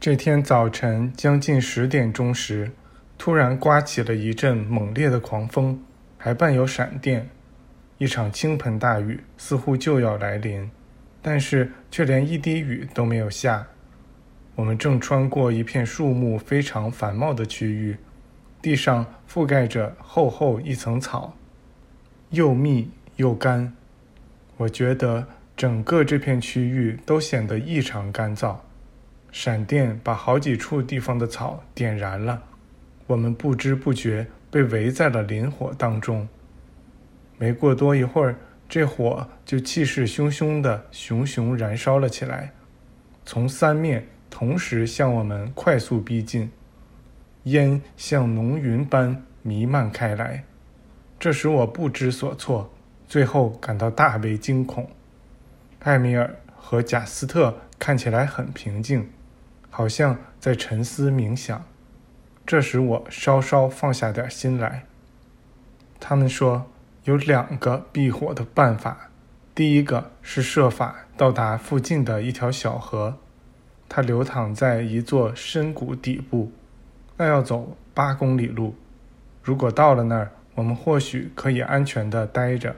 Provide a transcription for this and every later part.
这天早晨将近十点钟时，突然刮起了一阵猛烈的狂风，还伴有闪电，一场倾盆大雨似乎就要来临，但是却连一滴雨都没有下。我们正穿过一片树木非常繁茂的区域，地上覆盖着厚厚一层草，又密又干。我觉得整个这片区域都显得异常干燥。闪电把好几处地方的草点燃了，我们不知不觉被围在了林火当中。没过多一会儿，这火就气势汹汹地熊熊燃烧了起来，从三面。同时向我们快速逼近，烟像浓云般弥漫开来，这使我不知所措，最后感到大为惊恐。艾米尔和贾斯特看起来很平静，好像在沉思冥想，这使我稍稍放下点心来。他们说有两个避火的办法，第一个是设法到达附近的一条小河。它流淌在一座深谷底部，那要走八公里路。如果到了那儿，我们或许可以安全地待着，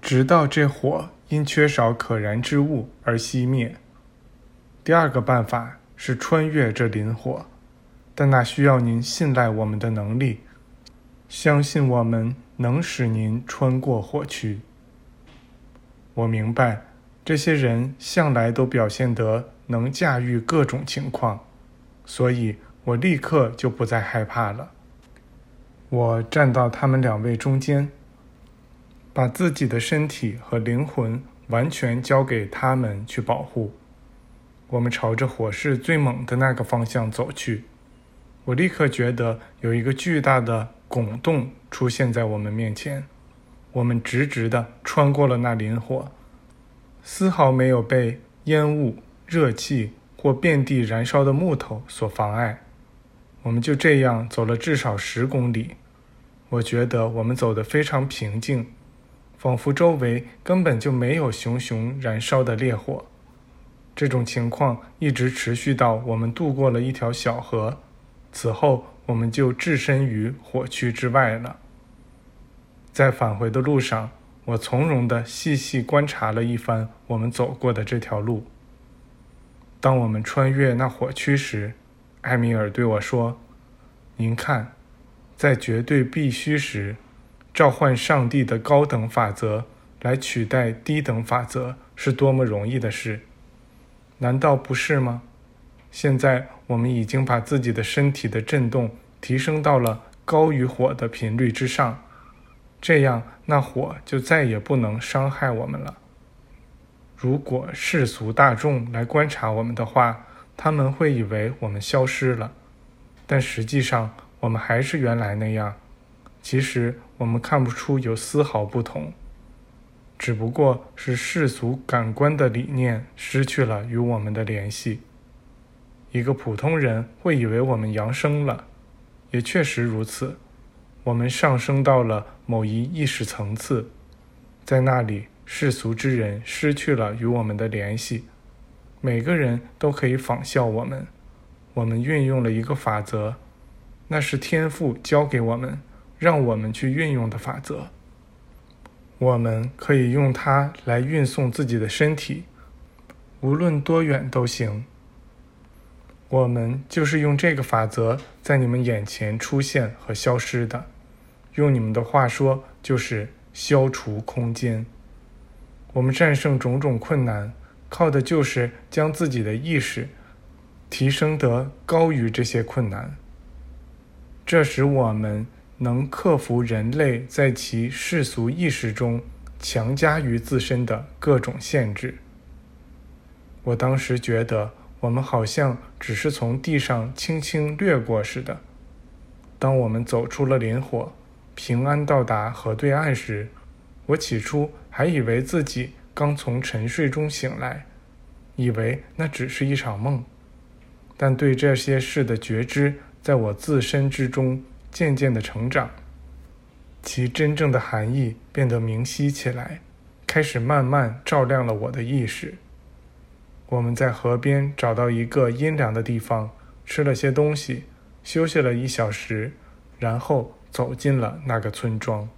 直到这火因缺少可燃之物而熄灭。第二个办法是穿越这林火，但那需要您信赖我们的能力，相信我们能使您穿过火区。我明白，这些人向来都表现得。能驾驭各种情况，所以我立刻就不再害怕了。我站到他们两位中间，把自己的身体和灵魂完全交给他们去保护。我们朝着火势最猛的那个方向走去。我立刻觉得有一个巨大的拱洞出现在我们面前，我们直直地穿过了那林火，丝毫没有被烟雾。热气或遍地燃烧的木头所妨碍，我们就这样走了至少十公里。我觉得我们走得非常平静，仿佛周围根本就没有熊熊燃烧的烈火。这种情况一直持续到我们渡过了一条小河，此后我们就置身于火区之外了。在返回的路上，我从容地细细观察了一番我们走过的这条路。当我们穿越那火区时，埃米尔对我说：“您看，在绝对必须时，召唤上帝的高等法则来取代低等法则是多么容易的事，难道不是吗？现在我们已经把自己的身体的振动提升到了高于火的频率之上，这样那火就再也不能伤害我们了。”如果世俗大众来观察我们的话，他们会以为我们消失了，但实际上我们还是原来那样。其实我们看不出有丝毫不同，只不过是世俗感官的理念失去了与我们的联系。一个普通人会以为我们扬升了，也确实如此。我们上升到了某一意识层次，在那里。世俗之人失去了与我们的联系，每个人都可以仿效我们。我们运用了一个法则，那是天赋教给我们，让我们去运用的法则。我们可以用它来运送自己的身体，无论多远都行。我们就是用这个法则在你们眼前出现和消失的。用你们的话说，就是消除空间。我们战胜种种困难，靠的就是将自己的意识提升得高于这些困难。这使我们能克服人类在其世俗意识中强加于自身的各种限制。我当时觉得，我们好像只是从地上轻轻掠过似的。当我们走出了林火，平安到达河对岸时，我起初。还以为自己刚从沉睡中醒来，以为那只是一场梦，但对这些事的觉知在我自身之中渐渐的成长，其真正的含义变得明晰起来，开始慢慢照亮了我的意识。我们在河边找到一个阴凉的地方，吃了些东西，休息了一小时，然后走进了那个村庄。